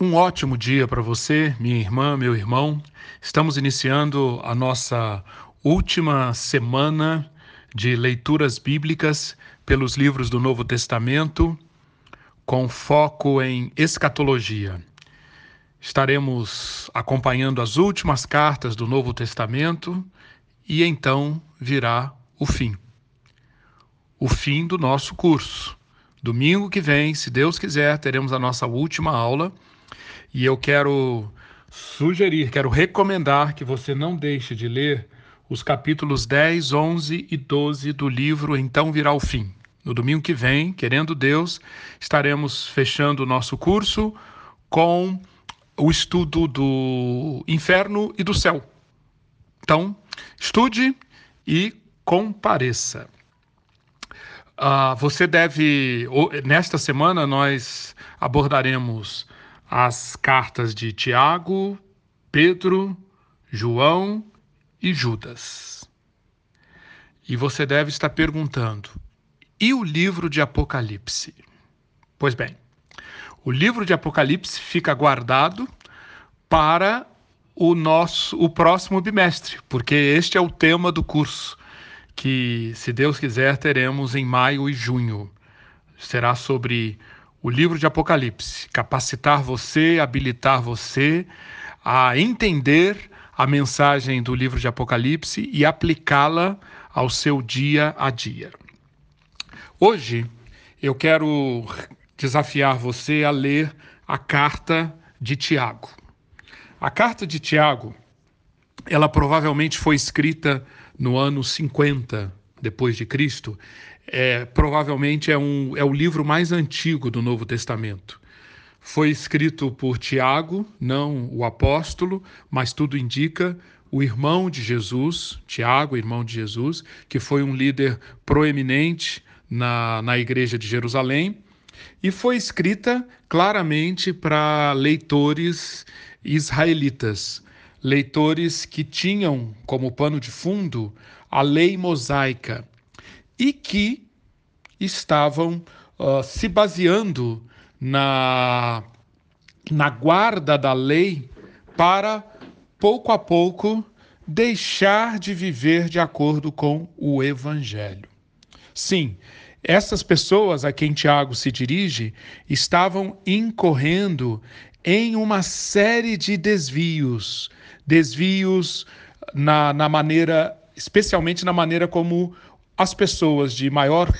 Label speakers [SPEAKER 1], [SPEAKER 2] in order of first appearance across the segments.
[SPEAKER 1] Um ótimo dia para você, minha irmã, meu irmão. Estamos iniciando a nossa última semana de leituras bíblicas pelos livros do Novo Testamento, com foco em escatologia. Estaremos acompanhando as últimas cartas do Novo Testamento e então virá o fim. O fim do nosso curso. Domingo que vem, se Deus quiser, teremos a nossa última aula e eu quero sugerir, quero recomendar que você não deixe de ler os capítulos 10, 11 e 12 do livro Então Virá o Fim. No domingo que vem, querendo Deus, estaremos fechando o nosso curso com o estudo do inferno e do céu. Então, estude e compareça. Uh, você deve. Nesta semana, nós abordaremos as cartas de Tiago, Pedro, João e Judas. E você deve estar perguntando: e o livro de Apocalipse? Pois bem, o livro de Apocalipse fica guardado para o nosso o próximo bimestre, porque este é o tema do curso que, se Deus quiser, teremos em maio e junho. Será sobre o livro de Apocalipse, capacitar você, habilitar você a entender a mensagem do livro de Apocalipse e aplicá-la ao seu dia a dia. Hoje eu quero desafiar você a ler a carta de Tiago. A carta de Tiago, ela provavelmente foi escrita no ano 50 depois de Cristo é, provavelmente é, um, é o livro mais antigo do Novo Testamento. Foi escrito por Tiago, não o apóstolo, mas tudo indica o irmão de Jesus, Tiago, irmão de Jesus, que foi um líder proeminente na, na igreja de Jerusalém, e foi escrita claramente para leitores israelitas, leitores que tinham como pano de fundo a lei mosaica e que estavam uh, se baseando na, na guarda da lei para, pouco a pouco, deixar de viver de acordo com o Evangelho. Sim, essas pessoas a quem Tiago se dirige estavam incorrendo em uma série de desvios, desvios na, na maneira, especialmente na maneira como as pessoas de maior,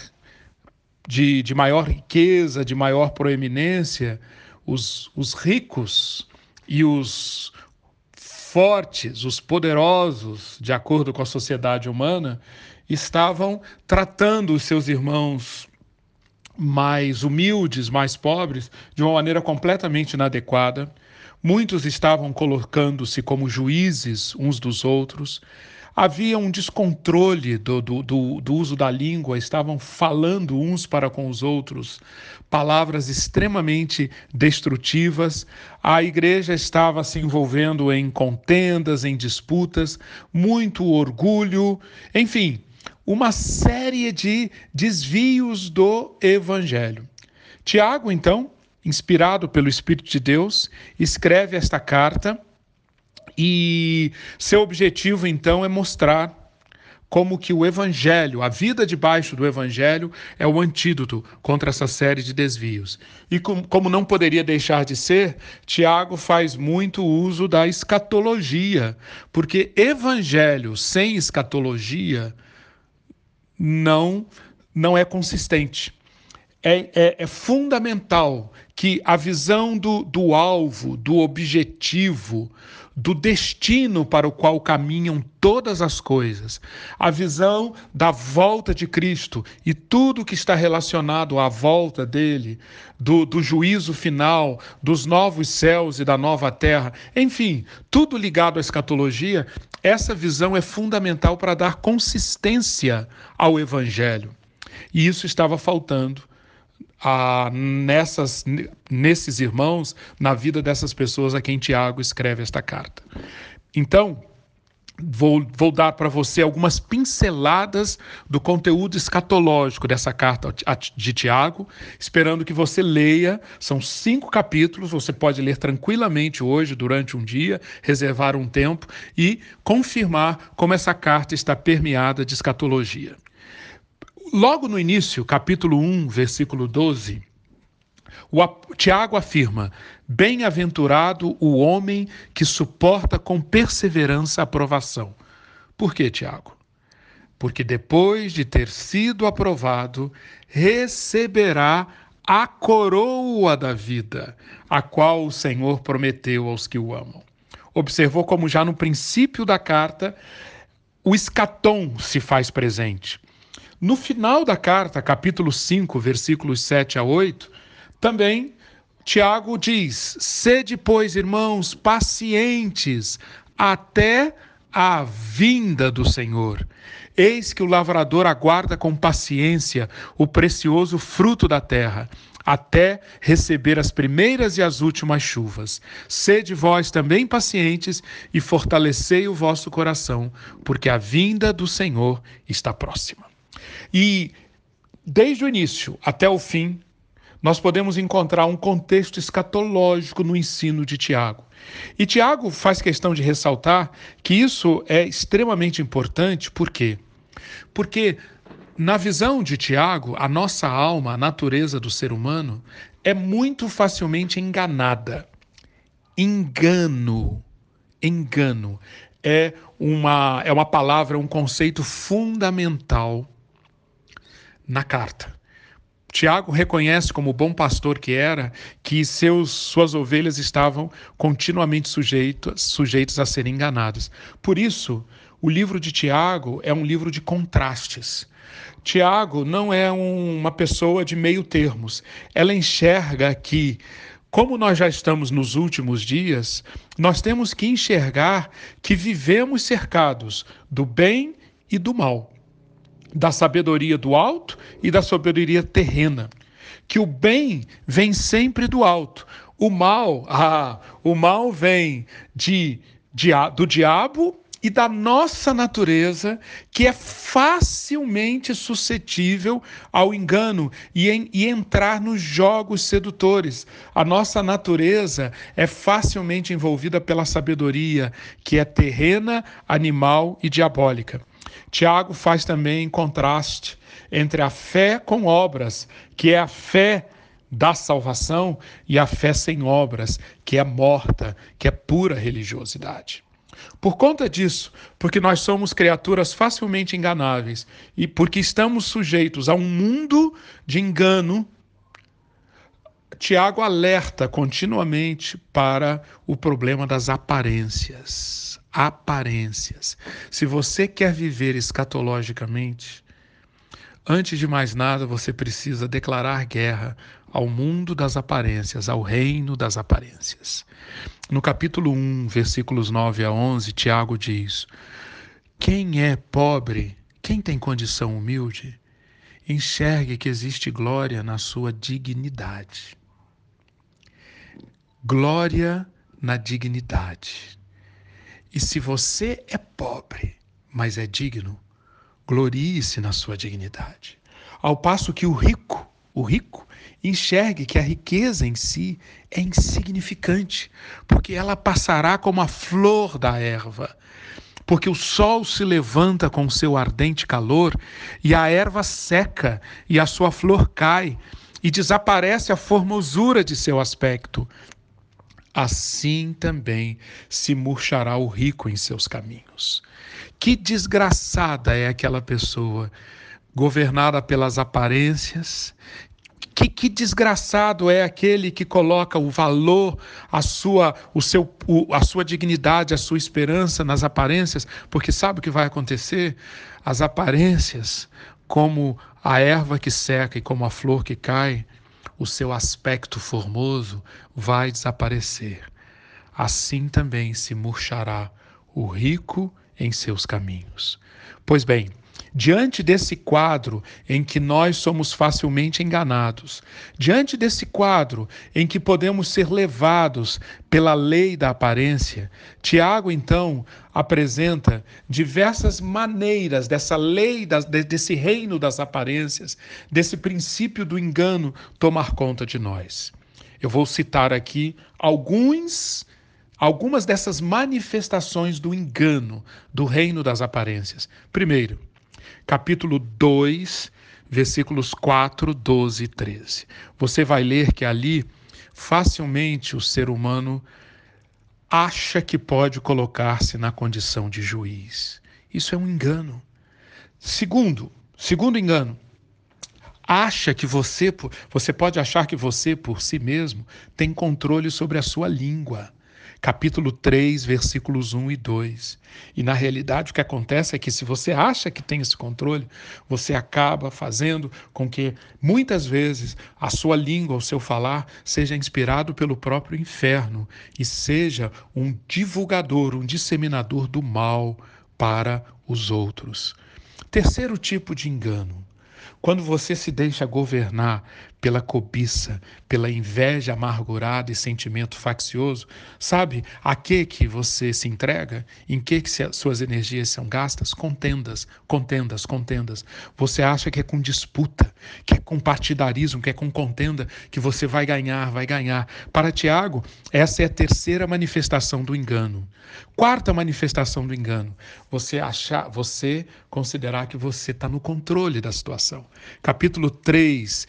[SPEAKER 1] de, de maior riqueza, de maior proeminência, os, os ricos e os fortes, os poderosos, de acordo com a sociedade humana, estavam tratando os seus irmãos mais humildes, mais pobres, de uma maneira completamente inadequada. Muitos estavam colocando-se como juízes uns dos outros havia um descontrole do, do, do, do, uso da língua, estavam falando uns para com os outros palavras extremamente destrutivas. A igreja estava se envolvendo em contendas, em disputas, muito orgulho, enfim, uma série de desvios do evangelho. Tiago, então, inspirado pelo Espírito de Deus, escreve esta carta e seu objetivo então é mostrar como que o evangelho, a vida debaixo do evangelho é o antídoto contra essa série de desvios. E com, como não poderia deixar de ser, Tiago faz muito uso da escatologia, porque evangelho sem escatologia não não é consistente. É, é, é, fundamental que a visão do, do alvo, do objetivo, do destino para o qual caminham todas as coisas, a visão da volta de Cristo e tudo que está relacionado à volta dele, do, do juízo final, dos novos céus e da nova terra, enfim, tudo ligado à escatologia, essa visão é fundamental para dar consistência ao Evangelho. E isso estava faltando a, nessas, nesses irmãos, na vida dessas pessoas a quem Tiago escreve esta carta. Então, Vou, vou, dar para você algumas pinceladas do conteúdo escatológico dessa carta de Tiago, esperando que você leia. São cinco capítulos, você pode ler tranquilamente hoje, durante um dia, reservar um tempo e confirmar como essa carta está permeada de escatologia. Logo no início, capítulo 1, versículo 12, o Tiago afirma: Bem-aventurado o homem que suporta com perseverança a aprovação. Por quê, Tiago? Porque depois de ter sido aprovado, receberá a coroa da vida, a qual o Senhor prometeu aos que o amam. Observou como já no princípio da carta o escatom se faz presente. No final da carta, capítulo 5, versículos 7 a 8, também Tiago diz: sede, pois, irmãos, pacientes até a vinda do Senhor. Eis que o lavrador aguarda com paciência o precioso fruto da terra, até receber as primeiras e as últimas chuvas. Sede vós também pacientes e fortalecei o vosso coração, porque a vinda do Senhor está próxima. E desde o início até o fim, nós podemos encontrar um contexto escatológico no ensino de Tiago. E Tiago faz questão de ressaltar que isso é extremamente importante, por quê? Porque, na visão de Tiago, a nossa alma, a natureza do ser humano, é muito facilmente enganada. Engano. Engano é uma, é uma palavra, um conceito fundamental na carta. Tiago reconhece, como bom pastor que era, que seus, suas ovelhas estavam continuamente sujeitas, sujeitas a serem enganadas. Por isso, o livro de Tiago é um livro de contrastes. Tiago não é um, uma pessoa de meio termos. Ela enxerga que, como nós já estamos nos últimos dias, nós temos que enxergar que vivemos cercados do bem e do mal da sabedoria do alto e da sabedoria terrena. Que o bem vem sempre do alto. O mal, ah, o mal vem de, de, do diabo e da nossa natureza, que é facilmente suscetível ao engano e, em, e, entrar nos jogos sedutores. A nossa natureza é facilmente envolvida pela sabedoria, que é terrena, animal e diabólica. Tiago faz também contraste entre a fé com obras, que é a fé da salvação, e a fé sem obras, que é morta, que é pura religiosidade. Por conta disso, porque nós somos criaturas facilmente enganáveis e porque estamos sujeitos a um mundo de engano, Tiago alerta continuamente para o problema das aparências aparências. Se você quer viver escatologicamente, antes de mais nada, você precisa declarar guerra ao mundo das aparências, ao reino das aparências. No capítulo 1, versículos 9 a 11, Tiago diz: Quem é pobre, quem tem condição humilde, enxergue que existe glória na sua dignidade. Glória na dignidade. E se você é pobre, mas é digno, glorie-se na sua dignidade. Ao passo que o rico, o rico, enxergue que a riqueza em si é insignificante, porque ela passará como a flor da erva. Porque o sol se levanta com seu ardente calor, e a erva seca, e a sua flor cai, e desaparece a formosura de seu aspecto assim também se murchará o rico em seus caminhos. Que desgraçada é aquela pessoa governada pelas aparências. Que, que desgraçado é aquele que coloca o valor, a sua, o seu, o, a sua dignidade, a sua esperança nas aparências, porque sabe o que vai acontecer? As aparências, como a erva que seca e como a flor que cai, o seu aspecto formoso vai desaparecer. Assim também se murchará o rico em seus caminhos. Pois bem, Diante desse quadro em que nós somos facilmente enganados, diante desse quadro em que podemos ser levados pela lei da aparência, Tiago então apresenta diversas maneiras dessa lei, desse reino das aparências, desse princípio do engano tomar conta de nós. Eu vou citar aqui alguns algumas dessas manifestações do engano do reino das aparências. Primeiro, capítulo 2, versículos 4, 12 e 13. Você vai ler que ali facilmente o ser humano acha que pode colocar-se na condição de juiz. Isso é um engano. Segundo, segundo engano, acha que você, você pode achar que você por si mesmo tem controle sobre a sua língua capítulo 3, versículos 1 e 2. E na realidade o que acontece é que se você acha que tem esse controle, você acaba fazendo com que muitas vezes a sua língua, o seu falar, seja inspirado pelo próprio inferno e seja um divulgador, um disseminador do mal para os outros. Terceiro tipo de engano quando você se deixa governar pela cobiça, pela inveja amargurada e sentimento faccioso, sabe a que que você se entrega? Em que que suas energias são gastas? Contendas, contendas, contendas. Você acha que é com disputa, que é com partidarismo, que é com contenda que você vai ganhar, vai ganhar. Para Tiago, essa é a terceira manifestação do engano. Quarta manifestação do engano, você achar, você considerar que você está no controle da situação. Capítulo 3,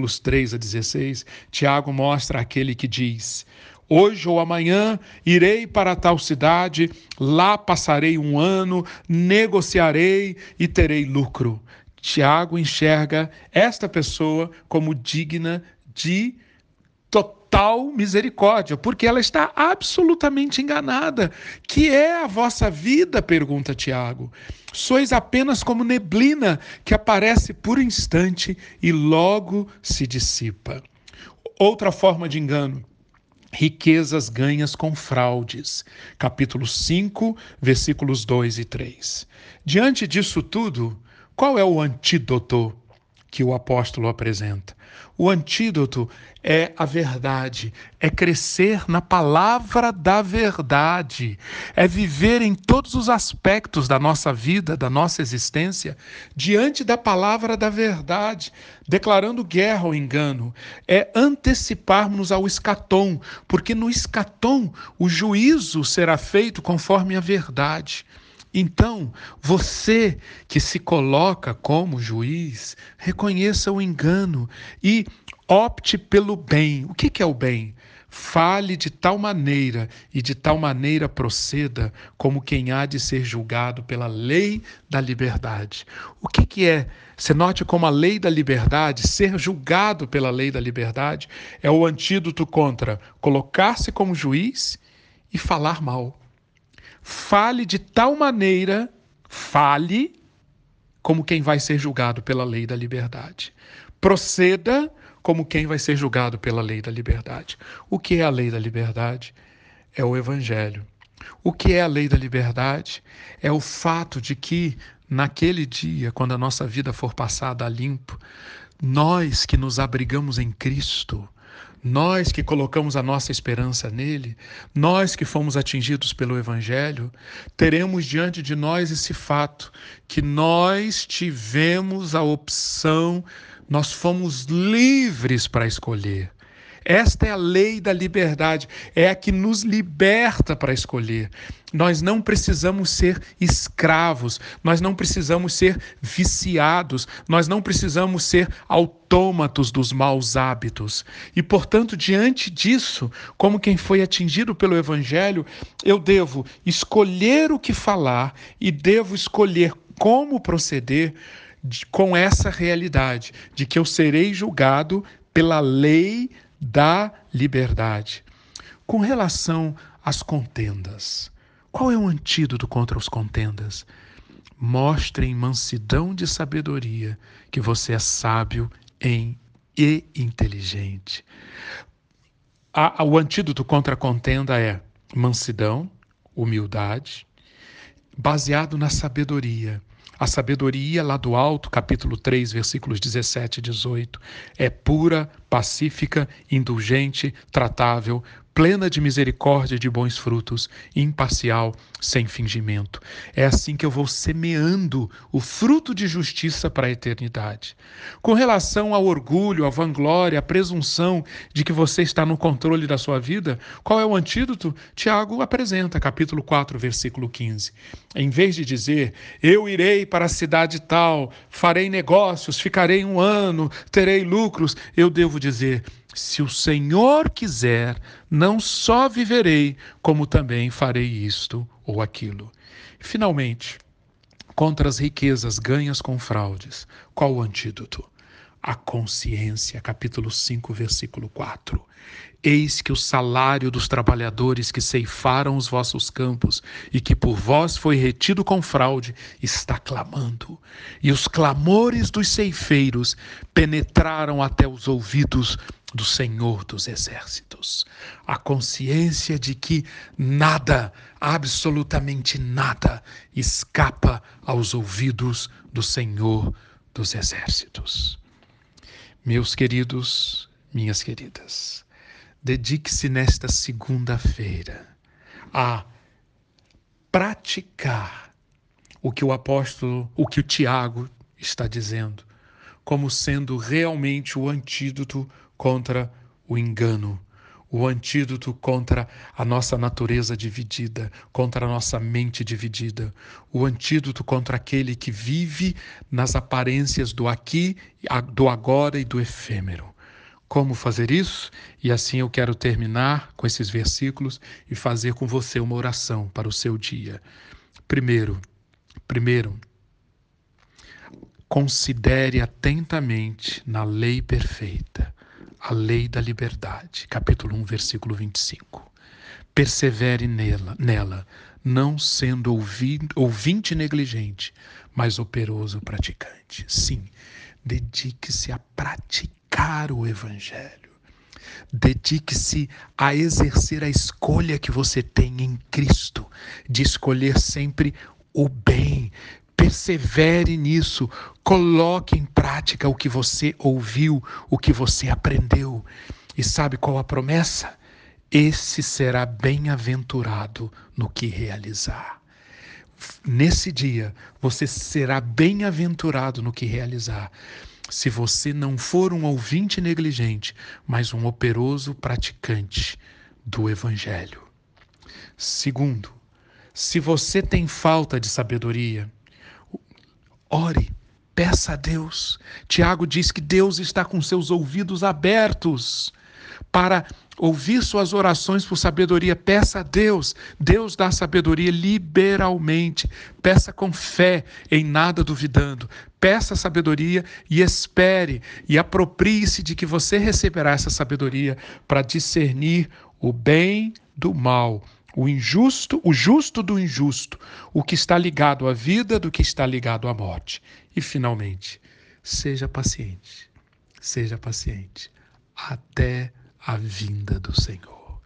[SPEAKER 1] versículos 3 a 16, Tiago mostra aquele que diz: Hoje ou amanhã irei para tal cidade, lá passarei um ano, negociarei e terei lucro. Tiago enxerga esta pessoa como digna de total misericórdia, porque ela está absolutamente enganada. Que é a vossa vida? pergunta Tiago. Sois apenas como neblina que aparece por instante e logo se dissipa. Outra forma de engano. Riquezas ganhas com fraudes. Capítulo 5, versículos 2 e 3. Diante disso tudo, qual é o antídoto que o apóstolo apresenta. O antídoto é a verdade, é crescer na palavra da verdade, é viver em todos os aspectos da nossa vida, da nossa existência, diante da palavra da verdade, declarando guerra ao engano, é anteciparmos ao escatom, porque no escatom o juízo será feito conforme a verdade. Então, você que se coloca como juiz, reconheça o engano e opte pelo bem. O que é o bem? Fale de tal maneira e de tal maneira proceda como quem há de ser julgado pela lei da liberdade. O que, que é? Você note como a lei da liberdade, ser julgado pela lei da liberdade, é o antídoto contra colocar-se como juiz e falar mal. Fale de tal maneira, fale como quem vai ser julgado pela lei da liberdade. Proceda como quem vai ser julgado pela lei da liberdade. O que é a lei da liberdade? É o Evangelho. O que é a lei da liberdade? É o fato de que, naquele dia, quando a nossa vida for passada a limpo, nós que nos abrigamos em Cristo, nós que colocamos a nossa esperança nele, nós que fomos atingidos pelo Evangelho, teremos diante de nós esse fato que nós tivemos a opção, nós fomos livres para escolher. Esta é a lei da liberdade, é a que nos liberta para escolher. Nós não precisamos ser escravos, nós não precisamos ser viciados, nós não precisamos ser autômatos dos maus hábitos. E, portanto, diante disso, como quem foi atingido pelo Evangelho, eu devo escolher o que falar e devo escolher como proceder com essa realidade de que eu serei julgado pela lei da liberdade. Com relação às contendas, qual é o antídoto contra os contendas? Mostre em mansidão de sabedoria que você é sábio em e inteligente. A, o antídoto contra a contenda é mansidão, humildade, baseado na sabedoria. A sabedoria lá do alto, capítulo 3, versículos 17 e 18, é pura, pacífica, indulgente, tratável, plena de misericórdia e de bons frutos, imparcial, sem fingimento. É assim que eu vou semeando o fruto de justiça para a eternidade. Com relação ao orgulho, à vanglória, à presunção de que você está no controle da sua vida, qual é o antídoto? Tiago apresenta, capítulo 4, versículo 15. Em vez de dizer, eu irei para a cidade tal, farei negócios, ficarei um ano, terei lucros, eu devo dizer, se o Senhor quiser, não só viverei, como também farei isto ou aquilo. Finalmente, contra as riquezas ganhas com fraudes, qual o antídoto? A consciência, capítulo 5, versículo 4. Eis que o salário dos trabalhadores que ceifaram os vossos campos e que por vós foi retido com fraude está clamando. E os clamores dos ceifeiros penetraram até os ouvidos do Senhor dos Exércitos. A consciência de que nada, absolutamente nada, escapa aos ouvidos do Senhor dos Exércitos. Meus queridos, minhas queridas, dedique-se nesta segunda-feira a praticar o que o apóstolo, o que o Tiago está dizendo, como sendo realmente o antídoto contra o engano, o antídoto contra a nossa natureza dividida, contra a nossa mente dividida, o antídoto contra aquele que vive nas aparências do aqui, do agora e do efêmero. Como fazer isso? E assim eu quero terminar com esses versículos e fazer com você uma oração para o seu dia. Primeiro, primeiro, considere atentamente na lei perfeita a lei da liberdade, capítulo 1, versículo 25. Persevere nela, nela não sendo ouvinte, ouvinte negligente, mas operoso praticante. Sim, dedique-se a praticar o evangelho. Dedique-se a exercer a escolha que você tem em Cristo, de escolher sempre o bem, persevere nisso, coloque em prática o que você ouviu, o que você aprendeu. E sabe qual a promessa? Esse será bem-aventurado no que realizar. Nesse dia, você será bem-aventurado no que realizar. Se você não for um ouvinte negligente, mas um operoso praticante do Evangelho. Segundo, se você tem falta de sabedoria, Ore, peça a Deus. Tiago diz que Deus está com seus ouvidos abertos para ouvir suas orações por sabedoria. Peça a Deus. Deus dá sabedoria liberalmente. Peça com fé, em nada duvidando. Peça sabedoria e espere e aproprie-se de que você receberá essa sabedoria para discernir o bem do mal o injusto, o justo do injusto, o que está ligado à vida do que está ligado à morte. E finalmente, seja paciente, seja paciente até a vinda do Senhor.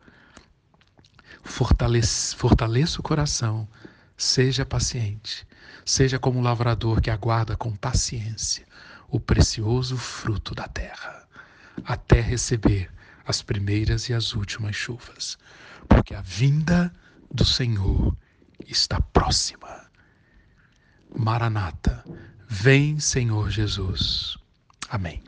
[SPEAKER 1] Fortaleça, fortaleça o coração, seja paciente, seja como o lavrador que aguarda com paciência o precioso fruto da terra, até receber as primeiras e as últimas chuvas porque a vinda do Senhor está próxima. Maranata, vem, Senhor Jesus. Amém.